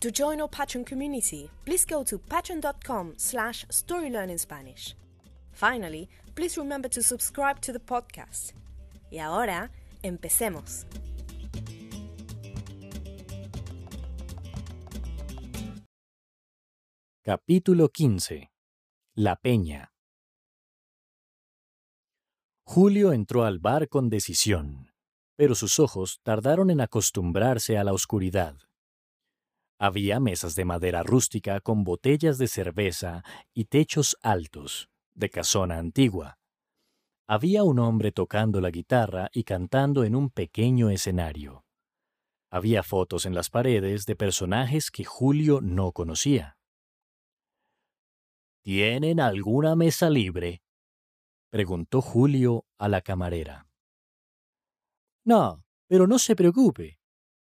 To join our Patreon community, please go to patreon.com slash storylearningspanish. Finally, please remember to subscribe to the podcast. Y ahora, empecemos. Capítulo 15. La Peña. Julio entró al bar con decisión, pero sus ojos tardaron en acostumbrarse a la oscuridad. Había mesas de madera rústica con botellas de cerveza y techos altos, de casona antigua. Había un hombre tocando la guitarra y cantando en un pequeño escenario. Había fotos en las paredes de personajes que Julio no conocía. ¿Tienen alguna mesa libre? preguntó Julio a la camarera. No, pero no se preocupe,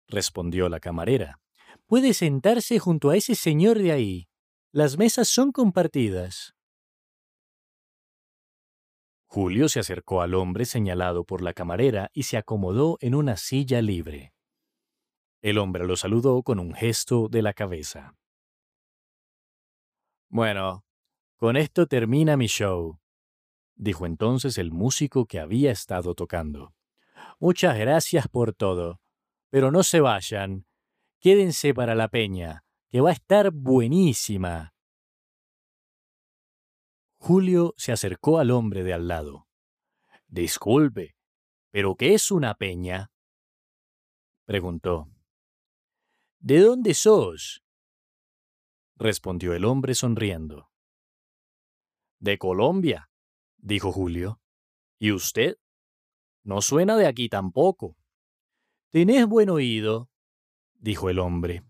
respondió la camarera. Puede sentarse junto a ese señor de ahí. Las mesas son compartidas. Julio se acercó al hombre señalado por la camarera y se acomodó en una silla libre. El hombre lo saludó con un gesto de la cabeza. Bueno, con esto termina mi show, dijo entonces el músico que había estado tocando. Muchas gracias por todo, pero no se vayan, Quédense para la peña, que va a estar buenísima. Julio se acercó al hombre de al lado. Disculpe, ¿pero qué es una peña? preguntó. ¿De dónde sos? respondió el hombre sonriendo. De Colombia, dijo Julio. ¿Y usted? No suena de aquí tampoco. Tenés buen oído, dijo el hombre.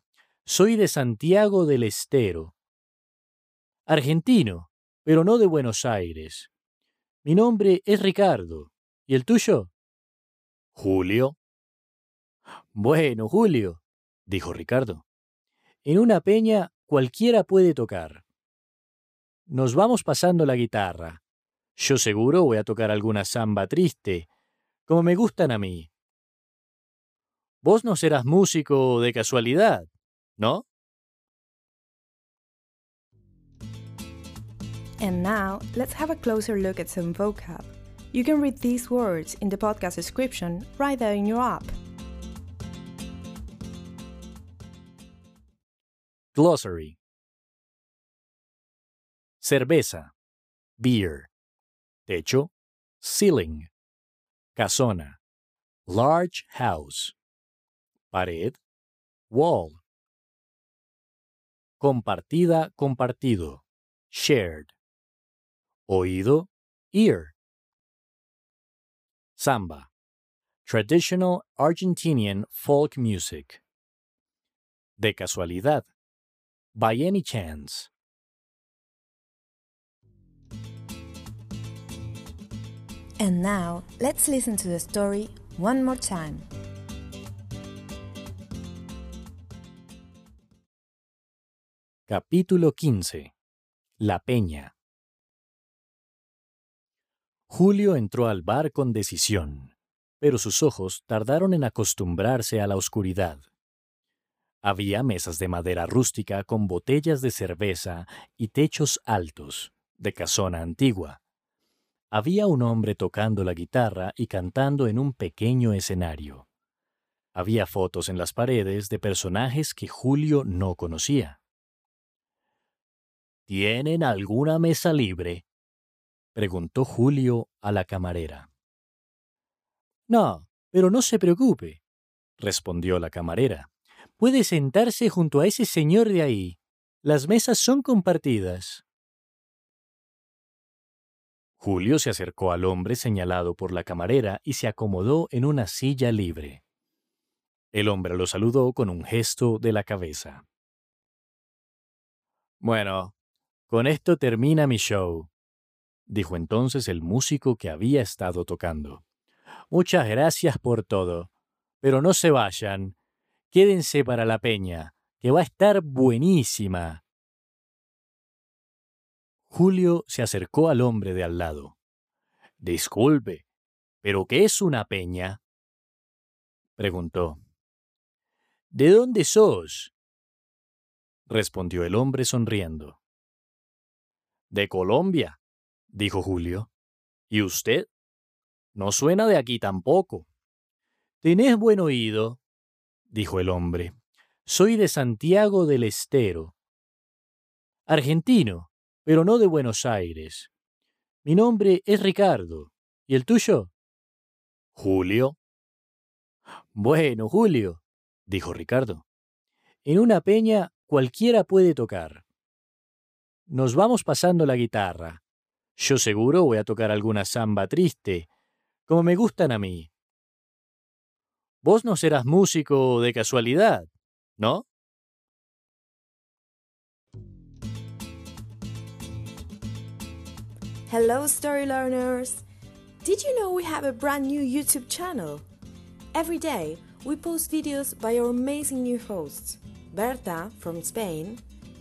Soy de Santiago del Estero. Argentino, pero no de Buenos Aires. Mi nombre es Ricardo. ¿Y el tuyo? Julio. Bueno, Julio, dijo Ricardo. En una peña cualquiera puede tocar. Nos vamos pasando la guitarra. Yo seguro voy a tocar alguna samba triste, como me gustan a mí. Vos no serás músico de casualidad, ¿no? And now, let's have a closer look at some vocab. You can read these words in the podcast description right there in your app. Glossary Cerveza Beer Techo Ceiling Casona Large house pared, wall. Compartida, compartido, shared. Oído, ear. Samba, traditional Argentinian folk music. De casualidad, by any chance. And now, let's listen to the story one more time. Capítulo 15. La Peña. Julio entró al bar con decisión, pero sus ojos tardaron en acostumbrarse a la oscuridad. Había mesas de madera rústica con botellas de cerveza y techos altos, de casona antigua. Había un hombre tocando la guitarra y cantando en un pequeño escenario. Había fotos en las paredes de personajes que Julio no conocía. ¿Tienen alguna mesa libre? preguntó Julio a la camarera. No, pero no se preocupe, respondió la camarera. Puede sentarse junto a ese señor de ahí. Las mesas son compartidas. Julio se acercó al hombre señalado por la camarera y se acomodó en una silla libre. El hombre lo saludó con un gesto de la cabeza. Bueno, con esto termina mi show, dijo entonces el músico que había estado tocando. Muchas gracias por todo, pero no se vayan. Quédense para la peña, que va a estar buenísima. Julio se acercó al hombre de al lado. Disculpe, ¿pero qué es una peña? preguntó. ¿De dónde sos? respondió el hombre sonriendo. De Colombia, dijo Julio. ¿Y usted? No suena de aquí tampoco. Tenés buen oído, dijo el hombre. Soy de Santiago del Estero. Argentino, pero no de Buenos Aires. Mi nombre es Ricardo. ¿Y el tuyo? Julio. Bueno, Julio, dijo Ricardo. En una peña cualquiera puede tocar. Nos vamos pasando la guitarra. Yo seguro voy a tocar alguna samba triste, como me gustan a mí. Vos no serás músico de casualidad, ¿no? Hello, story learners! Did you know we have a brand new YouTube channel? Every day, we post videos by our amazing new hosts Berta from Spain,